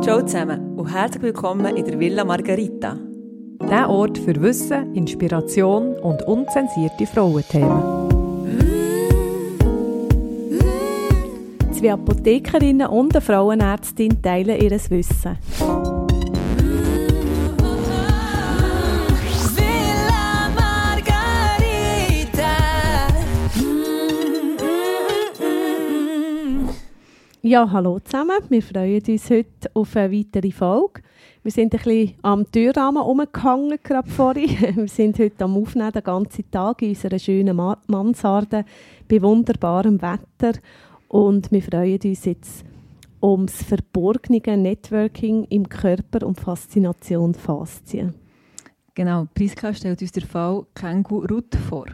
Ciao zusammen und herzlich willkommen in der Villa Margarita. Der Ort für Wissen, Inspiration und unzensierte Frauenthemen. Zwei Apothekerinnen und eine Frauenärztin teilen ihr Wissen. Villa Margarita. Ja, hallo zusammen. Wir freuen uns heute auf eine weitere Folge. Wir sind ein bisschen am Türrahmen umgehangen, gerade vorhin. Wir sind heute am Aufnehmen den ganzen Tag in unserer schönen Ma Mansarde bei wunderbarem Wetter. Und wir freuen uns jetzt ums verborgene Networking im Körper und Faszination Faszien. Genau, Priska stellt uns den Fall Kängurut vor.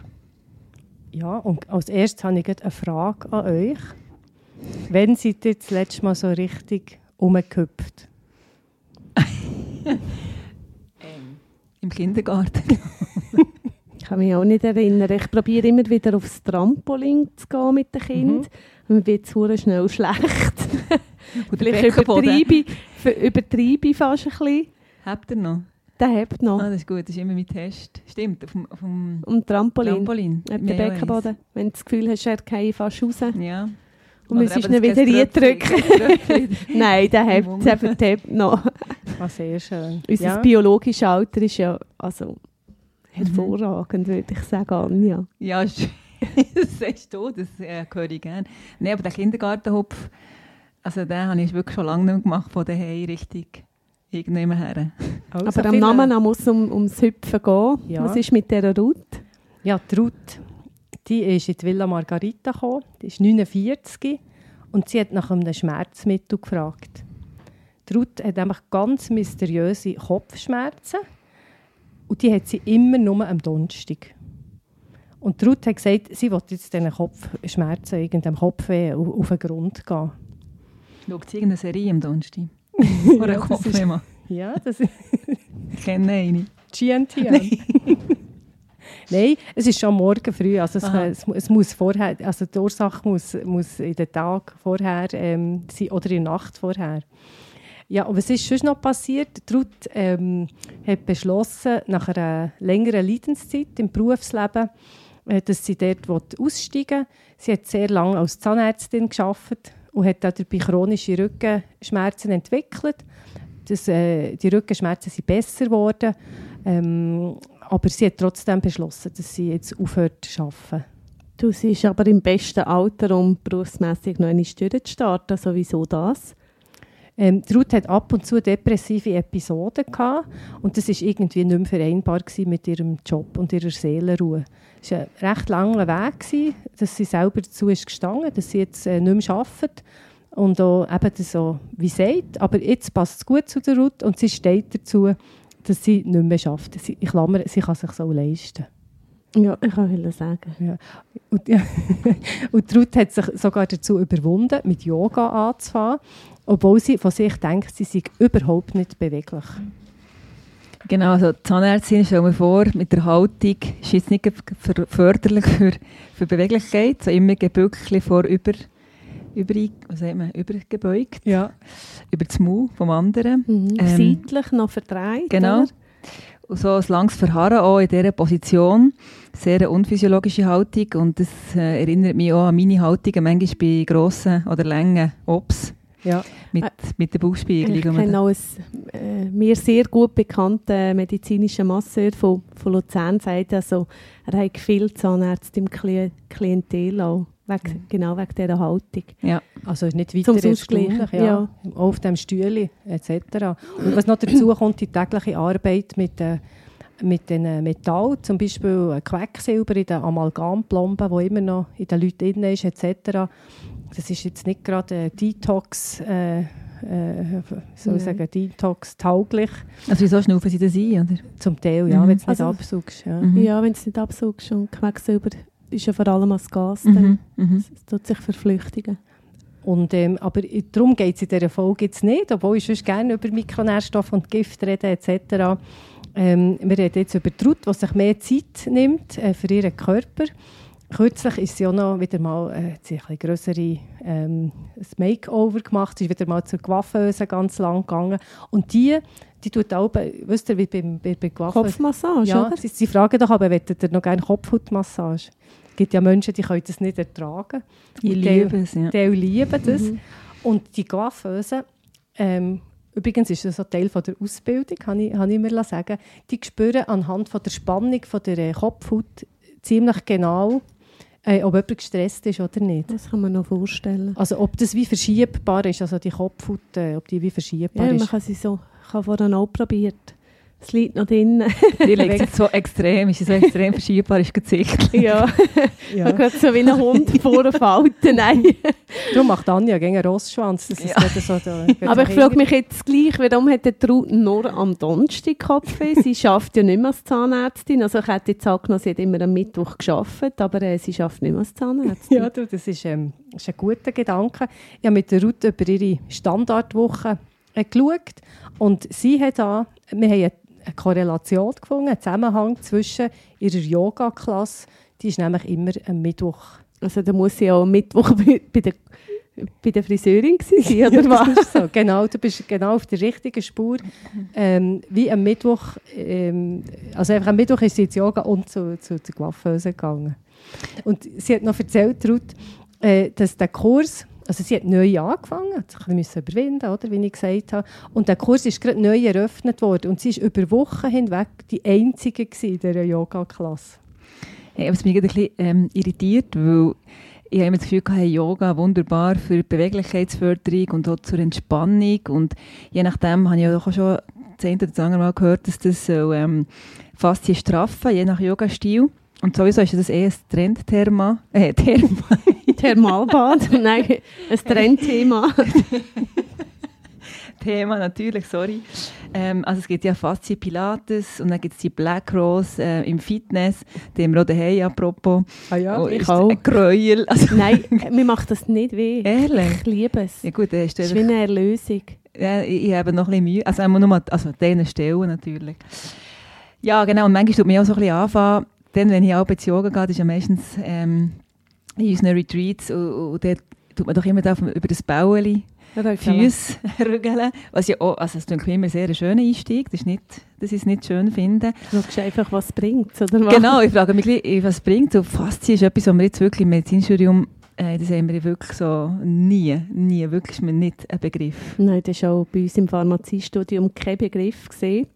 Ja, und als erstes habe ich eine Frage an euch. Wann seid ihr das letzte Mal so richtig umgehüpft? Im Kindergarten. Ich kann mich auch nicht erinnern. Ich probiere immer wieder aufs Trampolin zu gehen mit den Kindern. Und mir wird es schnell schlecht. Vielleicht übertreibe ich, übertreibe ich fast ein bisschen. Habt ihr noch? Der hebt noch. Ah, das ist gut, das ist immer mein Test. Stimmt, auf dem, auf dem Um Trampolin. Trampolin. Der haben Beckenboden. Wenn du das Gefühl hast, er geht fast raus. Ja. Und müsstest eben ihn wieder reindrücken. Nein, der hebt, der hebt noch. Ah, sehr schön. Unser ja. biologisches Alter ist ja also, hervorragend, würde ich sagen, Anja. Ja, das sagst du, das äh, höre ich gerne. Nein, aber der Kindergartenhupf, also den habe ich wirklich schon lange nicht mehr gemacht, von daheim richtig irgendjemand her. Also Aber am Namen muss es um, ums Hüpfen gehen. Ja. Was ist mit dieser Route? Ja, die Ruth, die ist in die Villa Margarita gekommen, die ist 49 und sie hat nach einem Schmerzmittel gefragt. Die Ruth hat nämlich ganz mysteriöse Kopfschmerzen und die hat sie immer nur am Donnerstag. Und die Ruth hat gesagt, sie will jetzt diesen Kopfschmerzen, irgendeinem Kopfweh auf, den Grund gehen. Schaut sie irgendeine Serie am Donnerstag? Oder Ja, ein Kopfthema? Ja, das ist Ich kenne eine. GNTM. Nein, es ist schon morgen früh. Also es, es, es muss vorher, also die Ursache muss, muss in den Tag vorher ähm, sein oder in der Nacht vorher. Ja, und was ist sonst noch passiert? Ruth ähm, hat beschlossen, nach einer längeren Leidenszeit im Berufsleben, äh, dass sie dort aussteigen will. Sie hat sehr lange als Zahnärztin gearbeitet und hat dabei chronische Rückenschmerzen entwickelt. Das, äh, die Rückenschmerzen sind besser geworden. Ähm, aber sie hat trotzdem beschlossen, dass sie jetzt aufhört zu arbeiten. Du siehst aber im besten Alter, um berufsmässig noch einmal durchzustarten. Also wieso das? Ähm, Ruth hat ab und zu depressive Episoden gehabt und das ist irgendwie nicht mehr vereinbar mit ihrem Job und ihrer Seelenruhe. Es war ein recht langer Weg, gewesen, dass sie selber dazu ist gestanden, dass sie jetzt äh, nicht mehr arbeitet und auch eben so wie sagt. Aber jetzt passt es gut zu der Ruth und sie steht dazu, dass sie nicht mehr schafft. Sie, ich klammer, sie kann sich so leisten. Ja, ich wollte sagen. Und, ja. und die Ruth hat sich sogar dazu überwunden, mit Yoga anzufangen, obwohl sie von sich denkt, sie sei überhaupt nicht beweglich. Genau, also die Zahnärztin, stell mir vor, mit der Haltung ist jetzt nicht förderlich für, für Beweglichkeit, so immer gebückt vor über, was sagt man, übergebeugt, Ja. über das Maul vom anderen. Mhm. Ähm, Seitlich noch verdreht. Genau. oder? Und so ein langes Verharren auch in dieser Position. Sehr eine unphysiologische Haltung. Und das äh, erinnert mich auch an meine Haltung manchmal bei grossen oder langen Ops Ja. mit, Äh, mit der Bauchspiegelung. Ich kenne auch einen äh, mir sehr gut bekannten medizinischen Masseur von, von Luzern, sagt also, er hat viele Zahnärzte im Kli Klientel auch, wegen, genau wegen dieser Haltung. ja. Also nicht Zum weiter Ausgleichen, erstaunlich, ja. ja. Auch auf dem Stühle etc. Und was noch dazu kommt, die tägliche Arbeit mit, äh, mit den äh, Metall, zum Beispiel Quecksilber in den Amalgamplomben, wo immer noch in den Leuten drin ist etc. Das ist jetzt nicht gerade äh, Detox, äh, äh, soll ich sagen, Detox tauglich. Also wieso schnaufen sie das ein? Oder? Zum Teil, ja, Mhm. wenn du es nicht Also- absaugst. Ja. Mhm. Ja, wenn es nicht absaugst und Quecksilber ist ja vor allem als Gas, Mhm. Mhm. es tut sich verflüchtigen. Und, ähm, aber darum geht es in dieser Folge jetzt nicht, obwohl ich sonst gerne über Mikronährstoffe und Gift rede etc. Ähm, wir reden jetzt über die Ruth, die sich mehr Zeit nimmt äh, für ihren Körper. kürzlich ist sie auch noch wieder mal äh, hat sie ein bisschen grössere ähm, Makeover gemacht. Sie ist wieder mal zur Coiffeuse ganz lang gegangen. Und die, die tut auch, wisst ihr, wie beim, bei, bei Coiffeuse... Kopfmassage, Ja, oder? sie, sie fragen doch aber, wollt ihr noch gerne Kopfhautmassage? Es gibt ja Menschen, die können das nicht ertragen. Die- liebe es, ja. Die lieben das. Mhm. Und die Coiffeuse, ähm, übrigens ist das ein Teil von der Ausbildung, habe ich, habe ich mir sagen die spüren anhand von der Spannung von der äh, Kopfhaut ziemlich genau, äh, ob jemand gestresst ist oder nicht. Das kann man noch vorstellen. Also ob das wie verschiebbar ist, also die Kopfhaut, äh, ob die wie verschiebbar Ja, man ist. kann sie so, ich habe vorhin auch probiert. Es liegt noch drin. Die liegt jetzt so extrem, ist so extrem verschiebbar, ist Gesicht. ja, Ja. gerade so wie ein Hund vor der Falte. Nein. Darum macht Anja gegen einen Rossschwanz. Das ist Ja. nicht so da, Aber ich frage mich jetzt gleich, warum hat der Traut nur am Donnerstag Kopfweh? Sie schafft ja nicht mehr als Zahnärztin. Also ich hätte jetzt angenommen, sie hat immer am Mittwoch geschafft, aber äh, sie schafft nicht mehr als Zahnärztin. Ja, du, das ist, ähm, ist ein guter Gedanke. Ich habe mit der Ruth über ihre Standardwoche äh, geschaut und sie hat da, wir haben eine, Korrelation gefunden, einen Zusammenhang zwischen ihrer Yoga-Klasse, die ist nämlich immer am Mittwoch. Also da muss sie ja am Mittwoch bei, der, bei der Friseurin sein, oder was? so. Genau, du bist genau auf der richtigen Spur. Ähm, wie am Mittwoch, ähm, also einfach am Mittwoch ist sie ins Yoga und zu, zu der Coiffeuse gegangen. Und sie hat noch erzählt, Ruth, äh, dass der Kurs, also sie hat neu angefangen, hat sich ein bisschen überwinden oder wie ich gesagt habe, und der Kurs ist gerade neu eröffnet worden und sie ist über Wochen hinweg die Einzige in dieser Yoga-Klasse. Hey, es mich ein bisschen ähm, irritiert, weil ich habe immer das Gefühl, gehabt, hey, Yoga wunderbar für die Beweglichkeitsförderung und auch zur Entspannung. Und je nachdem habe ich auch schon eine oder andere Mal gehört, dass das so, ähm, Faszien straffen, je nach Yoga-Stil. Und sowieso ist das eher ein Trendthema. Äh, Thema. Thermalbad. Nein, ein Trendthema. Thema natürlich, sorry. Ähm, also es gibt ja Faszien Pilates und dann gibt es die Black Rose äh, im Fitness, auch daheim apropos. Ah ja, oh, ich ist auch. Ein Gräuel. Also, Nein, mir macht das nicht weh. ehrlich? Ich liebe es. Ja gut, ist Es ist wie eine Erlösung. Ja, ich, ich habe noch ein bisschen Mühe. Also nur mal, also an diesen Stellen natürlich. Ja, genau. Und manchmal tut mir auch so ein bisschen anfangen, dann, wenn ich auch ins Yoga gehe, das ist ja meistens ähm, in unseren Retreats und, und dort tut man doch immer auf- über das Baueli Füße rügeln. Was ja auch, also das klingt immer sehr ein schöner Einstieg. Das ist nicht, das ist nicht schön finden. Du schaust einfach, was es bringt, oder was? Genau, ich frage mich, was bringt so Faszien ist etwas, was wir jetzt wirklich im Medizinstudium, äh, das haben wir wirklich so nie, nie, wirklich ist mir nicht ein Begriff. Nein, das war auch bei uns im Pharmaziestudium kein Begriff. Gewesen.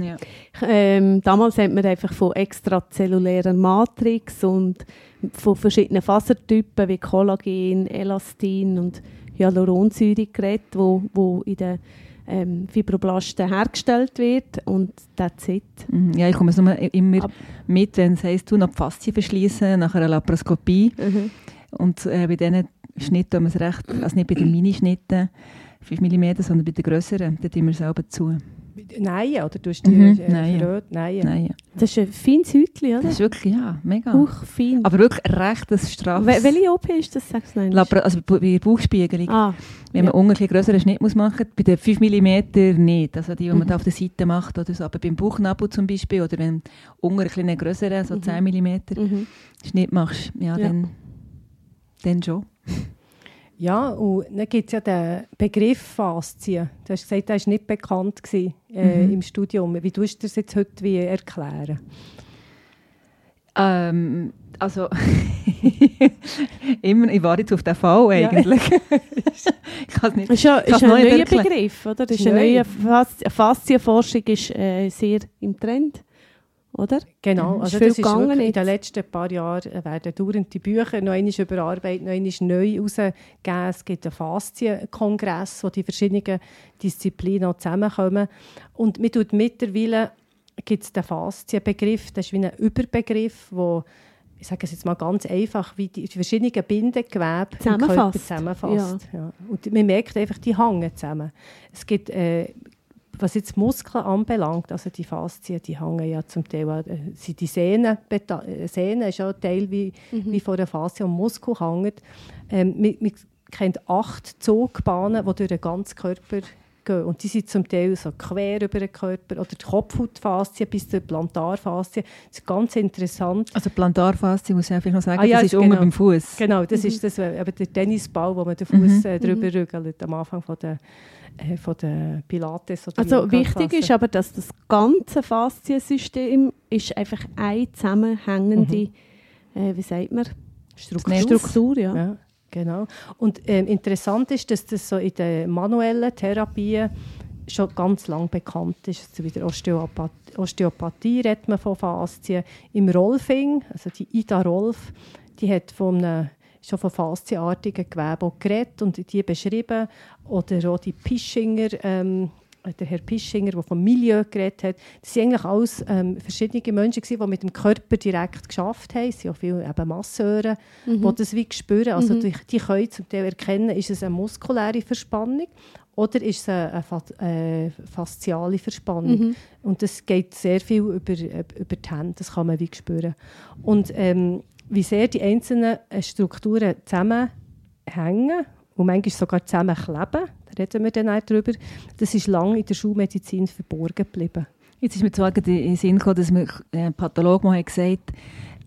Ja. Ähm, damals hat man einfach von extrazellulärer Matrix und von verschiedenen Fasertypen wie Kollagen, Elastin und Hyaluronsäure geredet, wo, wo in den ähm, Fibroblasten hergestellt wird und that's it. Mhm. Ja, ich komme es nur immer Ab- mit, wenn es heisst, du noch die Faszien verschließen nach einer Laparoskopie. Mhm. Und äh, bei diesen Schnitten tun wir es recht, also nicht bei den Minischnitten, 5 mm, sondern bei den grösseren, da tun wir selber zu. Nein, oder du hast die Mhm, äh, nein. verrät- Nein. Nein, Das ist ein feines Häutchen, oder? das ist wirklich, ja, mega. Huch, fein. Aber wirklich recht ein straffes. Wel- Welche OP ist das? Sag's noch einmal. Labra also bei der Bauchspiegelung. Ah, Wenn man ja. unten einen größeren Schnitt muss machen muss, bei den 5 mm nicht. Also die, die man Mhm. da auf der Seite macht oder so. Aber beim Bauchnabel zum Beispiel oder wenn du einen kleinen größeren, so Mhm. 10 mm mhm. Schnitt machst, ja, Ja. Dann, dann schon. Ja, und dann gibt es ja den Begriff Faszien. Du hast gesagt, der war nicht bekannt gewesen, äh, Mhm. im Studium. Wie tust du das jetzt heute wie erklären? Ähm, also, immer, ich warte jetzt auf den Fall Ja. eigentlich. ich kann es nicht. Ist ja ist ein neuer? Begriff, oder? Das ist Neu. ein neuer Fas- Faszienforschung ist äh, sehr im Trend, oder? Genau, also das ist wirklich, in den letzten paar Jahren äh, werden dauernd die Bücher noch einmal überarbeitet, noch einmal neu rausgegeben. Es gibt einen Faszienkongress, wo die verschiedenen Disziplinen zusammenkommen. Und man tut mittlerweile gibt es den Faszienbegriff, das ist wie ein Überbegriff, wo ich sage es jetzt mal ganz einfach, wie die, verschiedenen Bindegewebe im Körper Zusammenfasst. zusammenfasst. Ja. Und man merkt einfach, die hängen zusammen. Es gibt, äh, was jetzt Muskeln anbelangt, also die Faszien, die hängen ja zum Teil, äh, sind die Sehnen, äh, Sehnen ist ja ein Teil wie, wie von der Faszie und Muskel hängen. Ähm, man, man kennt acht Zugbahnen, die durch den ganzen Körper gehen. Und die sind zum Teil so quer über den Körper. Oder die Kopfhautfaszien bis zur Plantarfaszien. Das ist ganz interessant. Also Plantarfaszie, muss ich einfach noch sagen, Ah ja, das ist genau. unten beim Fuß. Genau, das ist das, eben der Tennisball, wo man den Fuß äh, drüber rügelt, am Anfang von der, äh, von der Pilates. Oder Also wichtig ist aber, dass das ganze Fasziensystem ist einfach eine zusammenhängende, äh, wie sagt man, Struktur. Struktur. Ja. Ja, genau. Und ähm, interessant ist, dass das so in der manuellen Therapie schon ganz lang bekannt ist. Also bei der Osteopathie, Osteopathie redet man von Faszien. Im Rolfing, also die Ida Rolf, die hat von einem, schon von faszienartigen Gewebe geredet und die beschrieben. Oder auch die Pischinger, ähm, der Herr Pischinger, der vom Milieu geredet hat. Das waren eigentlich alles ähm, verschiedene Menschen, gewesen, die mit dem Körper direkt geschafft haben. Es sind auch viele eben Masseure, die das wie spüren. Also die, die können zum Teil erkennen, ist es eine muskuläre Verspannung oder ist es eine, eine äh, fasziale Verspannung. Und das geht sehr viel über, über die Hände, das kann man wie spüren. Und ähm, wie sehr die einzelnen äh, Strukturen zusammenhängen und manchmal sogar zusammenkleben, da reden wir dann auch drüber, das ist lange in der Schulmedizin verborgen geblieben. Jetzt ist mir zwar in den Sinn gekommen, dass mir ein Pathologe mal hat gesagt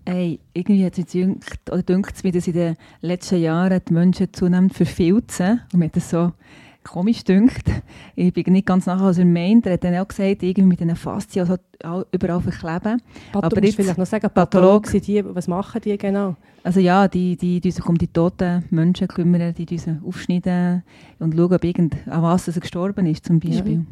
Ey, irgendwie hat es dünkt, oder dünkt es mir, dass in den letzten Jahren die Menschen zunehmend verfilzen. Und hat das so komisch dünkt. Ich bin nicht ganz nachher, was er meint. Er hat dann auch gesagt, irgendwie mit diesen Faszien also all- überall verkleben. Aber Aber jetzt vielleicht noch sagen, Pathologe- Pathologen sind die, was machen die genau? Also ja, die, die, die sich um die toten Menschen kümmern, die, die sie aufschneiden und schauen, ob irgend, an was er gestorben ist, zum Beispiel.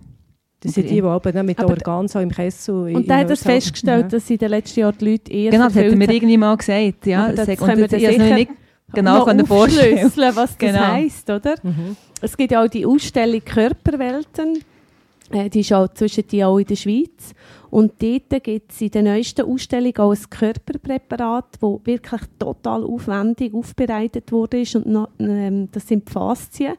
Das sind die, die aber dann mit Aber- Organen so im Kessel... Und dann hat er festgestellt, Ja. dass in den letzten Jahren die Leute eher Genau, das hat er mir haben. irgendwie mal gesagt. Ja, Aber das sag- können wir es sicher nicht genau noch können vorstellen. aufschlüsseln, was das Genau. heisst, oder? Mhm. Es gibt ja auch die Ausstellung Körperwelten. Äh, die ist auch zwischen die auch in der Schweiz. Und dort gibt es in der neuesten Ausstellung auch ein Körperpräparat, das wirklich total aufwendig aufbereitet wurde. Und ähm, das sind die Faszien.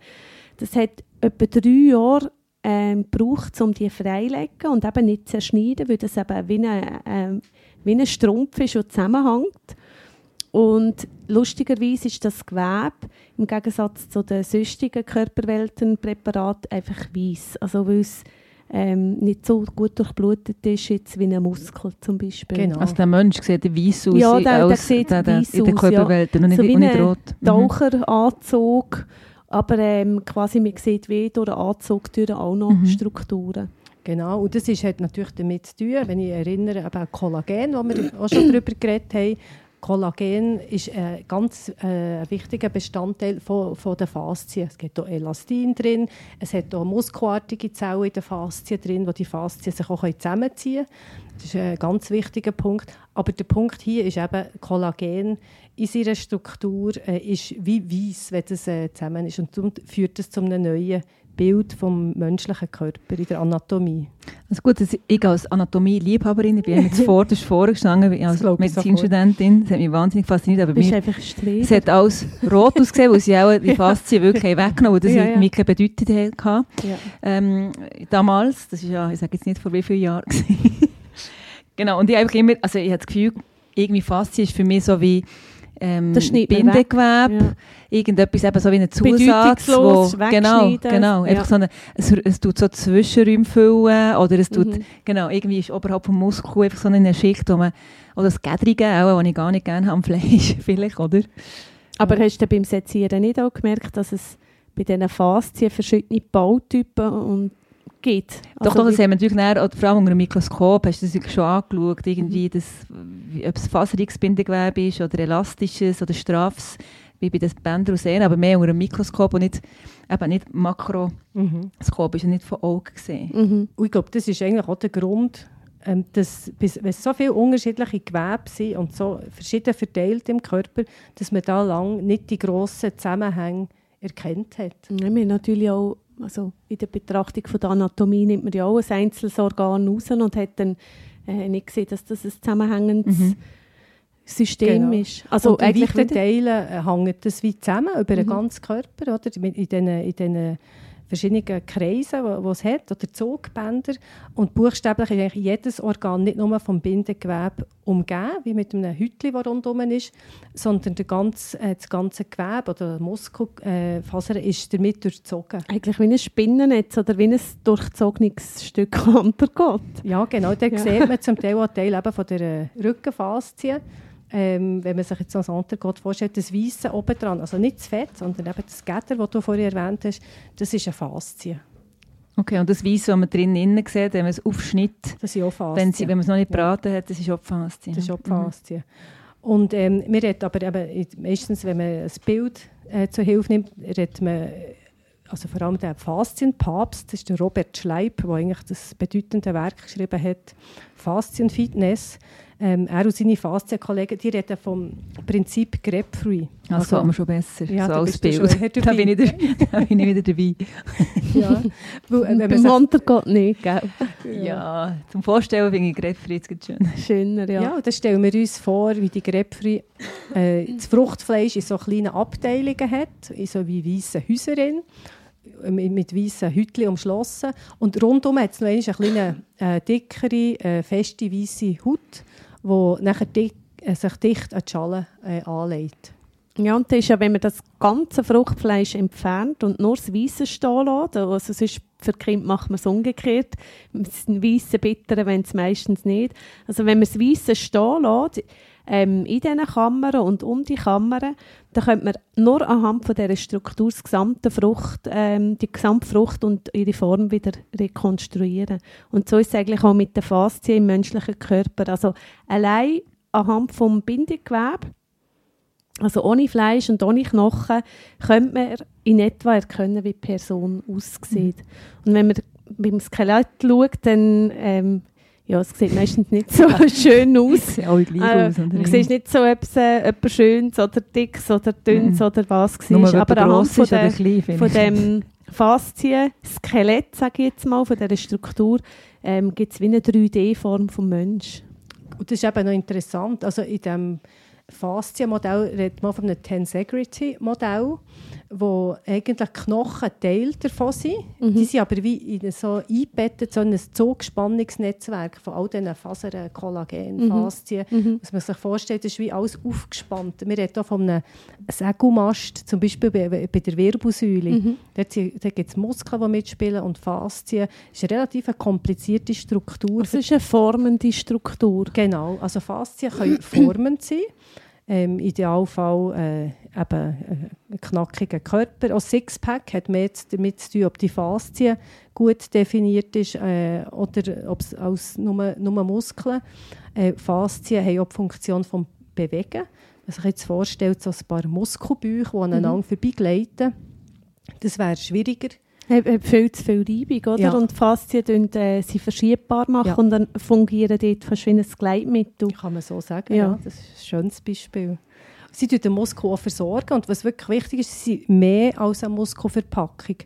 Das hat etwa drei Jahre ähm, gebraucht, um die freilegen und eben nicht zerschneiden, weil das eben wie ein, ähm, wie ein Strumpf ist, der zusammenhängt. Und lustigerweise ist das Gewebe im Gegensatz zu den sonstigen Körperweltenpräparaten einfach weiß. Also weil es ähm, nicht so gut durchblutet ist jetzt wie ein Muskel zum Beispiel. Genau. Also der Mensch sieht weiss aus, Ja, der- der aus sieht der, der, in der aus, ja. Körperwelt und nicht, So wie und nicht ein rot. Mhm. Taucheranzug, aber ähm, quasi man sieht wie durch den Anzug durch auch noch Mhm. Strukturen. Genau, und das ist, hat natürlich damit zu tun, wenn ich erinnere, an Kollagen, wo wir auch schon darüber geredet haben. Kollagen ist ein ganz äh, wichtiger Bestandteil von, von der Faszien. Es gibt auch Elastin drin, es hat auch muskelartige Zellen in der Faszien drin, wo die Faszien sich auch zusammenziehen können. Das ist ein ganz wichtiger Punkt. Aber der Punkt hier ist eben, Kollagen in seiner Struktur äh, ist wie weiß, wenn das äh, zusammen ist. Und darum führt das zu einem neuen Bild vom menschlichen Körper in der Anatomie. Also gut, ich als Anatomie-Liebhaberin, ich bin jetzt vorderst vorgestanden als Medizinstudentin, das hat mich wahnsinnig fasziniert, aber mir, einfach streben. es hat alles rot ausgesehen, weil sie auch die Faszien wirklich haben weggenommen weil das Ja, ja, mir keine Bedeutung hatte. Ja. Ähm, damals, das ist ja, ich sage jetzt nicht vor wie vielen Jahren, genau, und ich habe immer, also ich habe das Gefühl, irgendwie Faszien ist für mich so wie ähm. Bindegewebe, Ja. irgendetwas eben so wie ein Zusatz, wo, genau, genau, Ja. einfach so eine, es, es tut so Zwischenräume füllen oder es tut, Mhm. genau, irgendwie ist oberhalb vom Muskel einfach so eine Schicht, wo man, oder das Gädrige auch, das ich gar nicht gerne habe am Fleisch, vielleicht, oder? Aber hast du beim Sezieren nicht auch gemerkt, dass es bei diesen Faszien verschiedene Bautypen und gibt? Doch, Also doch, das wie- haben wir natürlich näher, oder vor allem unter dem Mikroskop, hast du das schon angeschaut, irgendwie das, wie, ob es faseriges Bindegewebe ist oder elastisches oder straffes, wie bei den Bändern und Sehnen, aber mehr unter dem Mikroskop und nicht, eben nicht Makroskop, Mhm. ist ja nicht von Augen gesehen. Mhm. Und ich glaube, das ist eigentlich auch der Grund, ähm, dass, wenn es so viele unterschiedliche Gewebe sind und so verschieden verteilt im Körper, dass man da lang nicht die grossen Zusammenhänge erkannt hat. Ja, wir haben natürlich auch, also in der Betrachtung von der Anatomie nimmt man ja auch ein einzelnes Organ raus und hat dann äh, nicht gesehen, dass das ein zusammenhängendes Mhm. System Genau. ist. Also und in eigentlich Teilen äh, hängt das wie zusammen über den Mhm. ganzen Körper. Oder? In diesen, in diesen verschiedenen Kreisen, die es hat, oder Zugbänder. Und buchstäblich ist eigentlich jedes Organ nicht nur vom Bindegewebe umgeben, wie mit einem Hütchen, das rundherum ist, sondern der ganze, äh, das ganze Gewebe oder Muskelfaser äh, ist damit durchzogen. Eigentlich wie ein Spinnennetz oder wie ein durchzogenes Stück Untergott. Ja, genau. Da Ja. sieht man zum Teil auch Teil eben von der Rückenfaszie. Ähm, wenn man sich jetzt als Untergott vorstellt, das Weisse oben dran, also nicht das Fett, sondern eben das Gitter, das du vorher erwähnt hast, das ist eine Faszie. Okay, und das Weiss, was man drinnen innen sieht, wenn man es aufschnitt, Das sind auch Faszien. wenn, sie, wenn man es noch nicht braten hat, das ist auch die Faszie. Das ist auch Mhm. Faszie. Und ähm, wir reden aber eben, meistens, wenn man ein Bild äh, zur Hilfe nimmt, redet man, also vor allem der Faszienpapst, das ist der Robert Schleip, der eigentlich das bedeutende Werk geschrieben hat, Faszienfitness. Ähm, er und seine Faszienkollegen, die reden vom Prinzip Grapefruit. Das gefällt mir schon besser, Ja, so als Bild. Da bin, ich der, da bin ich wieder dabei. Ja. Weil, äh, Beim sich, Untergott nicht, gell? Ja, zum Vorstellen finde ich Greffer jetzt gerade schön. Schöner, ja. ja. und dann stellen wir uns vor, wie die Grapefruit äh, das Fruchtfleisch in so kleinen Abteilungen hat, in so wie weiße Häuserin, äh, mit, weißen Hütchen umschlossen. Und rundum hat es noch eine kleine, äh, dickere, äh, feste, weiße Haut, die nachher dick, äh, sich dicht an die Schale äh, anlegt. Ja, und das ist ja, wenn man das ganze Fruchtfleisch entfernt und nur das Weisse stehen lässt, also sonst für Kinder macht man es umgekehrt, mit den weißen Bitteren wenn es meistens nicht. Also wenn man das Weisse stehen lässt, ähm, in diesen Kammern und um die Kammern, dann könnte man nur anhand von dieser Struktur das gesamte Frucht, ähm, die gesamte Frucht und ihre Form wieder rekonstruieren. Und so ist es eigentlich auch mit der Faszie im menschlichen Körper. Also allein anhand vom Bindegewebe also ohne Fleisch und ohne Knochen könnte man in etwa erkennen, wie die Person aussieht. Und wenn man beim Skelett schaut, dann ähm, ja, es sieht meistens nicht so schön aus. Sieht alle gleich Äh, aus. Oder? du siehst nicht so, es äh, jemand Schönes oder Dickes oder Dünnes Mhm. oder was war. Aber anhand von, der, klein, von dem Faszien-Skelett, sage ich jetzt mal, von dieser Struktur, ähm, gibt es wie eine 3D-Form vom Mensch. Und das ist eben noch interessant. Also in diesem Faszienmodell redet man von einem Tensegrity-Modell, wo eigentlich Knochen Teil davon sind. Mhm. Die sind aber wie in so eingebettet, so in ein Zugspannungsnetzwerk von all diesen Fasern, Kollagen, Mhm. Faszien. Mhm. Was man sich vorstellt, ist wie alles aufgespannt. Wir reden auch von einem Sägelmast, zum Beispiel bei, bei der Wirbelsäule. Mhm. Dort, gibt es Muskeln, die mitspielen und Faszien. Das ist eine relativ komplizierte Struktur. Es ist eine formende Struktur. Genau, also Faszien können formend sein. Im Idealfall äh, eben äh, ein knackiger Körper. Auch Sixpack hat mehr damit zu tun, ob die Faszie gut definiert ist äh, oder ob es aus nur, nur Muskeln. Äh, Faszien haben auch die Funktion des Bewegen. Wenn man sich jetzt vorstellt, so ein paar Muskelbäuche, die aneinander vorbeigleiten, das wäre schwieriger. Hat, viel zu viel Reibung, oder? Ja. Und die Faszien tun, äh, sie verschiebbar machen Ja. und dann fungieren dort fast wie ein Gleitmittel. Kann man so sagen, Ja. ja. Das ist ein schönes Beispiel. Sie tun den Muskel auch versorgen und was wirklich wichtig ist, sie sind mehr als eine Muskelverpackung.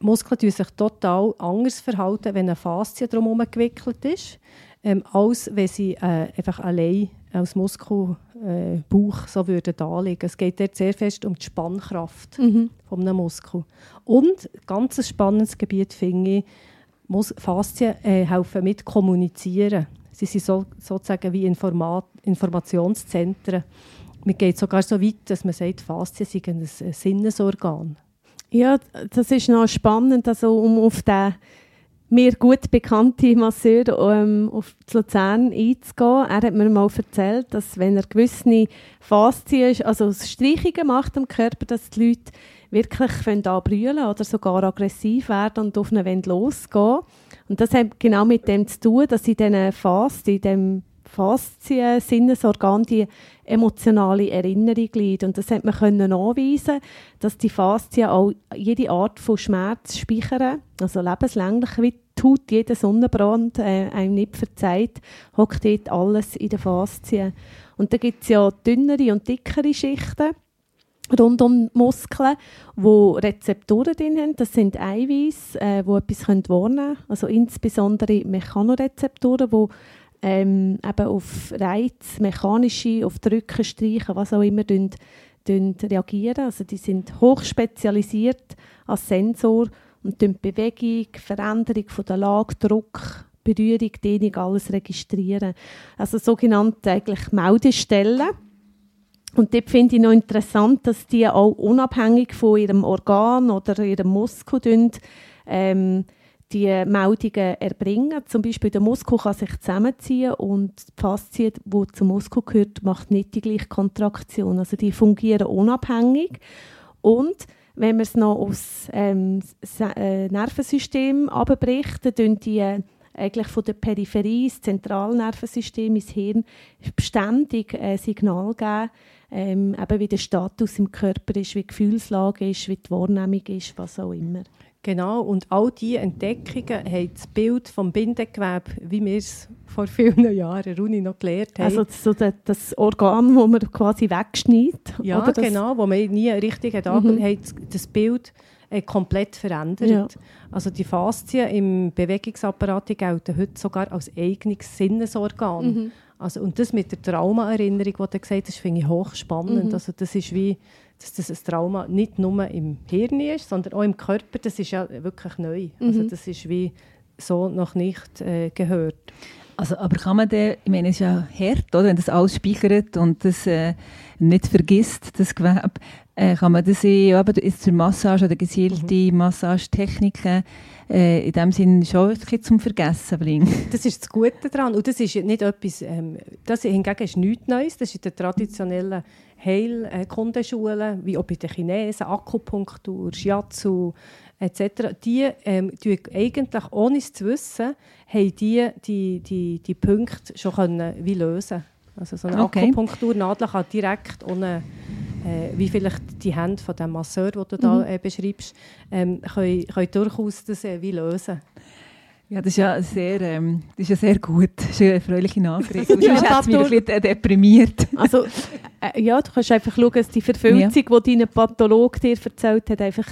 Muskeln tun sich total anders verhalten, wenn eine Faszie drumherum gewickelt ist, ähm, als wenn sie äh, einfach allein als Muskelbauch äh, Bauch so würden darlegen. Es geht dort sehr fest um die Spannkraft Mhm. einem Muskel. Und ganz ein spannendes Gebiet finde ich, Mus Faszien äh, helfen mit kommunizieren. Sie sind so, sozusagen wie Informat Informationszentren. Man geht sogar so weit, dass man sagt, Faszien sind ein ein Sinnesorgan. Ja, das ist noch spannend, also um auf den mir gut bekannten Masseur ähm, auf Luzern einzugehen. Er hat mir mal erzählt, dass wenn er gewisse Faszien, also Streichungen macht am Körper, dass die Leute wirklich anbrüllen oder sogar aggressiv werden und auf Wand losgehen. Und das hat genau mit dem zu tun, dass in diesen Faszien, in dem Faszien-Sinnesorgan die emotionale Erinnerung liegt. Und das hat man können nachweisen, dass die Faszien auch jede Art von Schmerz speichern, also lebenslänglich, wie die Haut jeden Sonnenbrand äh, einem nicht verzeiht, hockt dort alles in den Faszien. Und da gibt es ja dünnere und dickere Schichten rund um die Muskeln, wo Rezeptoren drin haben. Das sind Eiweiß, äh, wo etwas wahrnehmen können. Also insbesondere Mechanorezeptoren, die ähm, eben auf Reiz, mechanische, auf Drücken, Streichen, was auch immer, reagieren. Also die sind hochspezialisiert als Sensor und die Bewegung, Veränderung von der Lage, Druck, Berührung, Dehnung, alles registrieren. Also sogenannte eigentlich Meldestellen. Und dort finde ich noch interessant, dass die auch unabhängig von ihrem Organ oder ihrem Muskel ähm, die Meldungen erbringen. Zum Beispiel der Muskel kann sich zusammenziehen und die Faszie, die zum Muskel gehört, macht nicht die gleiche Kontraktion. Also die fungieren unabhängig. Und wenn man es noch aufs ähm, äh, Nervensystem abbricht, dann die äh, eigentlich von der Peripherie ins Zentralnervensystem ins Hirn beständig äh, Signal geben, ähm, eben wie der Status im Körper ist, wie die Gefühlslage ist, wie die Wahrnehmung ist, was auch immer. Genau, und all diese Entdeckungen haben das Bild vom Bindegewebe, wie wir es vor vielen Jahren an der Uni noch gelernt haben. Also das, so das, Organ, das man quasi wegschneidet. ja, oder das, genau, wo man nie richtig hat angeschaut, hat das Bild äh, komplett verändert. Ja. Also die Faszien im Bewegungsapparat gelten heute sogar als eigenes Sinnesorgan. Mhm. Also, und das mit der Traumaerinnerung, die du gesagt hast, finde ich hochspannend. Mhm. Also das ist wie, dass das ein Trauma nicht nur im Hirn ist, sondern auch im Körper. Das ist ja wirklich neu. Also Mhm. das ist wie so noch nicht äh, gehört. Also, aber kann man den, ich meine, es ist ja hart, oder? wenn das alles speichert und das äh, nicht vergisst, das Gewebe, äh, kann man das eben jetzt zur Massage oder gezielte Massagetechniken äh, in dem Sinn schon ein bisschen zum Vergessen bringen. Das ist das Gute daran. Und das ist nicht etwas, ähm, das hingegen ist nichts Neues. Das ist in den traditionellen Heilkundenschulen, wie auch bei den Chinesen, Akupunktur, Shiatsu etc. Die ähm, tun eigentlich, ohne es zu wissen, haben die die, die, die Punkte schon können wie lösen Also so eine Okay. Akupunkturnadel kann direkt ohne äh, wie vielleicht die Hände von dem Masseur, den du da äh, beschreibst, ähm, können, können durchaus das äh, wie lösen. Ja, das ist ja sehr, ähm, das ist ja sehr gut. Das ist eine erfreuliche Nachricht. Ja, hat es mich ein bisschen deprimiert. Also, äh, ja, du kannst einfach schauen, dass die Verfilzung, die dein Pathologe dir erzählt hat, einfach,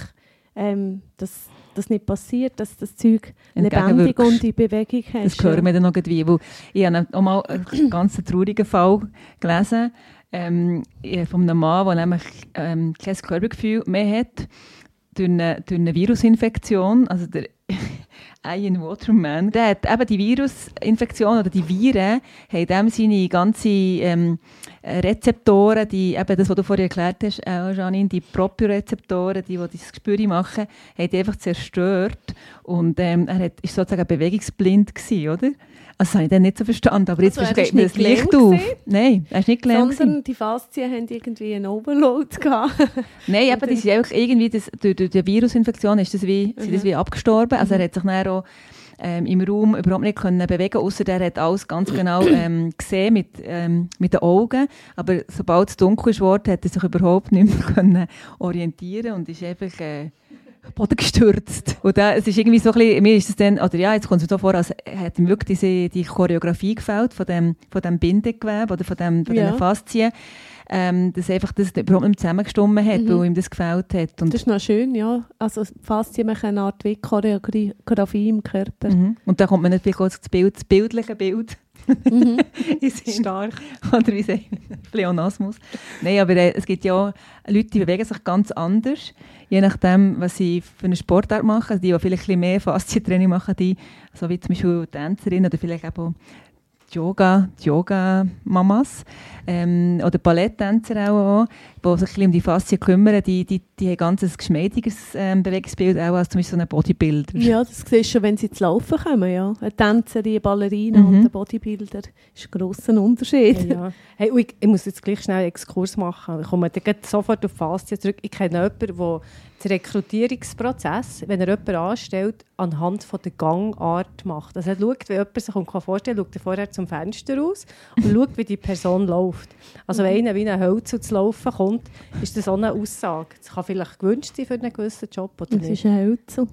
ähm, dass das nicht passiert, dass das Zeug lebendig und in Bewegung hast. Das hören wir dann noch irgendwie. Weil ich habe auch mal einen ganz traurigen Fall gelesen ähm, eh, von einem Mann, der nämlich ähm, kein Körpergefühl mehr hat durch eine, durch eine Virusinfektion. Also der Ian Waterman, der hat eben die Virusinfektion oder die Viren haben dem seine ganze ähm, Rezeptoren, die, eben das, was du vorhin erklärt hast, äh, Janine, die Propriorezeptoren, die, die das Gespür machen, haben die einfach zerstört. Und ähm, er hat, ist sozusagen bewegungsblind gewesen, oder? Also das habe ich dann nicht so verstanden, aber jetzt Also, ist mir das Licht auf. gewesen? Nein, er ist nicht gelähmt. gewesen. Sondern die Faszien haben irgendwie einen Overload gehabt. Nein, aber das ist einfach irgendwie, das, durch, durch die Virusinfektion ist das wie, sind das wie abgestorben. Also er hat sich dann auch ähm, im Raum überhaupt nicht können bewegen außer er hat alles ganz genau ähm, gesehen mit, ähm, mit den Augen. Aber sobald es dunkel ist geworden, hat er sich überhaupt nicht mehr können orientieren und ist einfach... Äh, Boden gestürzt. Und da, es ist irgendwie so ein bisschen, mir ist es dann, oder ja, jetzt kommt es mir so vor, als hätte ihm wirklich diese, die Choreografie gefällt von dem, von dem Bindegewebe oder von, dem, von Ja. diesen Faszien, ähm, dass einfach das überhaupt nicht zusammengestimmt hat, Mhm. weil ihm das gefällt hat. Und, Das ist noch schön, ja. Also Faszien machen eine Art wie Choreografie im Körper. mhm. und da kommt man nicht kurz das Bild, das bildliche Bild. Mhm. ist stark. Oder wie sagt? Pleonasmus. Nein, aber äh, es gibt ja auch Leute, die bewegen sich ganz anders, je nachdem, was sie für eine Sportart machen. Also die, die vielleicht ein bisschen mehr Faszientraining machen, die, so wie zum Beispiel Tänzerin oder vielleicht auch die Yoga, die Yoga-Mamas ähm, oder Balletttänzer auch, auch, die sich ein bisschen um die Faszien kümmern, die, die, die haben ganz ein geschmeidiges ähm, Bewegungsbild auch als zum Beispiel so ein Bodybuilder. Ja, das siehst du schon, wenn sie zu laufen kommen, ja. Eine Tänzerin, eine Ballerina Mhm. und ein Bodybuilder ist ein grosser Unterschied. Ja, ja. Hey, ich, ich muss jetzt gleich schnell einen Exkurs machen. Ich komme dann sofort auf Faszien zurück. Ich kenne jemanden, der den Rekrutierungsprozess, wenn er jemanden anstellt, anhand von der Gangart macht. Also er schaut, wie jemand sich kommt vorstellen schaut er vorher zum Fenster raus und schaut, wie die Person läuft. Also wenn einer wie ein Hölzer zu laufen kommt, ist das auch eine Aussage. Das kann vielleicht gewünscht sein für einen gewissen Job oder Das nicht. ist ein Hölzel.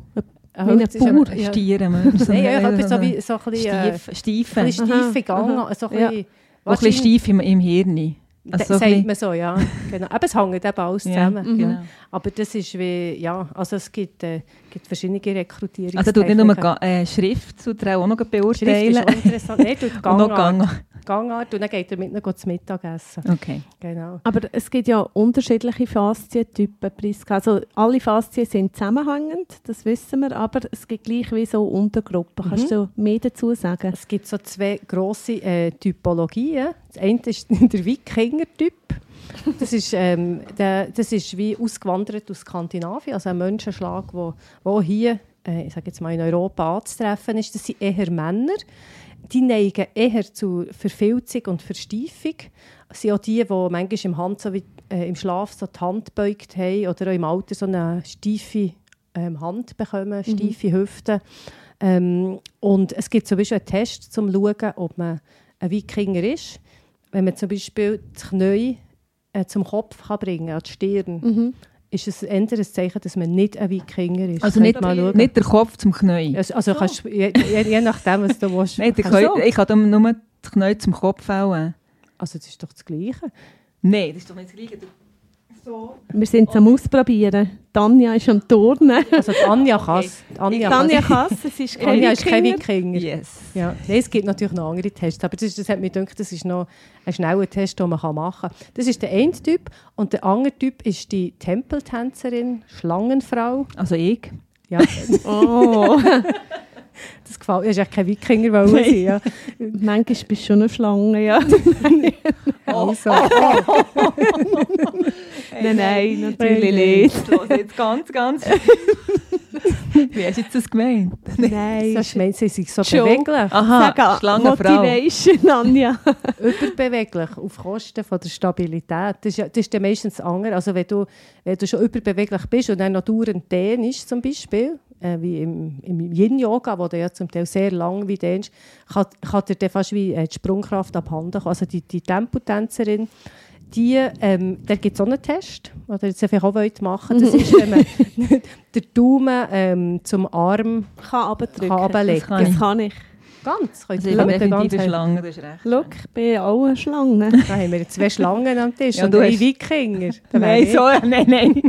Ein wie Bauer. ja. Stieren. man. So Nein, ja, etwas so wie so ein bisschen, äh, Stief, Stiefe. ein bisschen steife Gang, so ein bisschen, ein bisschen stief im, im Hirn. Also sagt man so, ja. Genau. Aber es hängt eben alles Ja, zusammen. genau. Aber das ist wie, ja, also es gibt, äh, gibt verschiedene Rekrutierungen. Also du nicht nur Ga- äh, Schrift zutrauen, auch noch Schrift ist beurteilen. auch interessant. Nein, du Gangart. Gang. Gangart und dann geht er mit ihnen zu Mittag essen. Okay. Genau. Aber es gibt ja unterschiedliche Faszientypen, Priska. Also alle Faszien sind zusammenhängend, das wissen wir, aber es gibt gleich wie so Untergruppen. Kannst du mehr dazu sagen? Es gibt so zwei grosse äh, Typologien. Das eine ist der Wikinger-Typ. Das ist, ähm, der, das ist wie ausgewandert aus Skandinavien, also ein Menschenschlag, wo, wo hier, äh, ich sage jetzt mal in Europa anzutreffen ist. Das sind eher Männer. Die neigen eher zu Verfilzung und Versteifung. Das sind auch die, die manchmal im, Hand so wie, äh, im Schlaf so die Hand gebeugt haben oder auch im Alter so eine steife ähm, Hand bekommen, steife Hüften. Ähm, und es gibt zum Beispiel einen Test, um zu schauen, ob man ein Wikinger ist. Wenn man zum Beispiel das Knie äh, zum Kopf kann bringen kann, an die Stirn, Mhm. ist es ein Zeichen, dass man nicht ein Wikinger ist. Also nicht, mal nicht der Kopf zum Knie. Also, also kannst, je, je, je nachdem, was du willst. Nein, der kannst- Knie, ich habe nur das Knie zum Kopf auch. Also das ist doch das Gleiche. Nein, das ist doch nicht das Gleiche. So. Wir sind es am Ausprobieren. Tanja ist am Turnen. Also die Anja kann es. Die Anja Tanja kann es, ist kein Anja ist kein Wikinger. Yes. Ja, es gibt natürlich noch andere Tests, aber das, ist, das hat mir gedacht, das ist noch ein schneller Test, den man machen kann. Das ist der eine Typ und der andere Typ ist die Tempeltänzerin, Schlangenfrau. Also ich. Ja, Oh, das gefällt mir. Ist echt kein Wikinger, sie, ja. manchmal bist du schon eine Schlange, ja. Also, nein, nein, natürlich nicht. Das ich jetzt ganz, ganz. Wie hast du jetzt das gemeint? Nein. das meint sie sind so Schon. beweglich, Aha, Sag an, Schlangenfrau. Motivation, Anja. überbeweglich, auf Kosten von der Stabilität. Das ist, ja, das ist dann meistens das andere. Also wenn du, wenn du schon überbeweglich bist und dann noch dauernd dehnst zum Beispiel, äh, wie im, im Yin-Yoga, wo du ja zum Teil sehr lang wie dehnst, kann, kann dir dann fast wie äh, die Sprungkraft abhanden kommen. Also die, die Tempotänzerin, die, ähm, da gibt es auch einen Test, den ihr jetzt einfach auch wollt machen Das ist, wenn man den Daumen ähm, zum Arm Kann kann runterlegen Das kann Das kann ich. Ganz. Also ich bin definitiv eine ganzen- Schlange, das ist recht. Schau, ich bin auch eine Schlange. Da haben wir zwei Schlangen am Tisch Ja, und du drei Wikinger. Nein, so, nein, nein.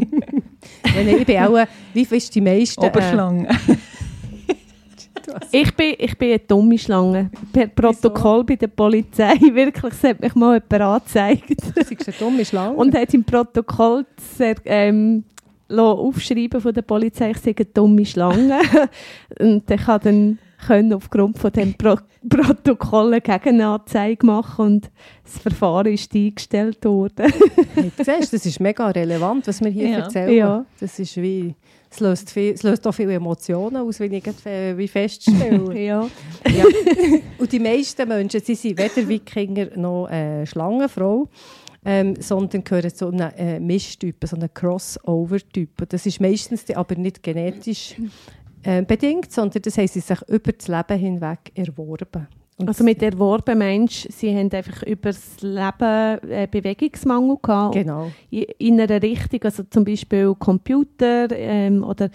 Wenn ich bin auch, äh, wie viel ist die meisten? Oberschlange. Ich bin, ich bin eine dumme Schlange. Per Protokoll bei der Polizei. Wirklich, es hat mich mal jemand angezeigt. Äh, du bist eine dumme Schlange. Und hat im Protokoll sehr, ähm, aufschreiben von der Polizei, ich eine dumme Schlange. Und ich kann dann können aufgrund von dem Pro Protokoll eine Gegenanzeige machen und das Verfahren ist eingestellt worden. Du siehst, das ist mega relevant, was wir hier Ja. erzählen. Ja. Das ist wie... Es löst, viel, es löst auch viele Emotionen aus, wie ich äh, wie feststelle. ja. ja. Und die meisten Menschen, sie sind weder Wikinger noch äh, Schlangenfrau, ähm, sondern gehören zu einem äh, Mischtyp, so einem Crossover-Typ. Und Das ist meistens die, aber nicht genetisch äh, bedingt, sondern das haben sie sich über das Leben hinweg erworben. Und Also mit erworben Mensch, sie haben einfach über das Leben äh, Bewegungsmangel gehabt. Genau. in in einer Richtung, also zum Beispiel Computer ähm, oder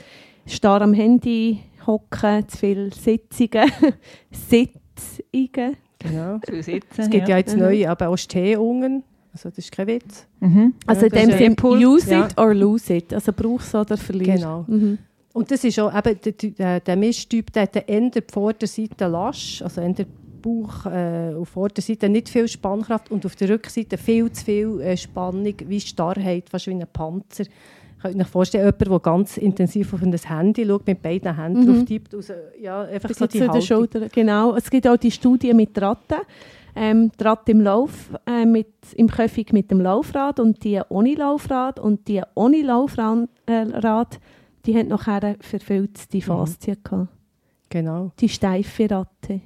starr am Handy hocken, zu viele Sitzungen, Sitzungen. genau. Zu sitzen, Es gibt ja, jetzt Mhm. neue, aber auch Stehungen. Also das ist kein Witz. Mhm. Also Ja, in dem Sinne, Impuls, use ja. it or lose it. Also brauchst du oder verlierst. Genau. Mhm. Und das ist auch eben, der, der, der Mischtyp, der hat eher die Vorderseite lasch, also eher der Bauch äh, auf Vorderseite nicht viel Spannkraft und auf der Rückseite viel zu viel äh, Spannung, wie Starrheit, fast wie ein Panzer. Ich könnte mir vorstellen, jemand, der ganz intensiv auf ein Handy schaut, mit beiden Händen Mhm. drauf tippt, also, ja, einfach Bis so die Haltung. Schultern. Genau. Es gibt auch die Studie mit Ratten. Ähm, die Ratte im Lauf, äh, mit, im Käfig mit dem Laufrad und die ohne Laufrad. Und die ohne Laufrad, äh, Rad, die haben nachher verfilzte Faszien gehabt. Genau. Die steife Ratte.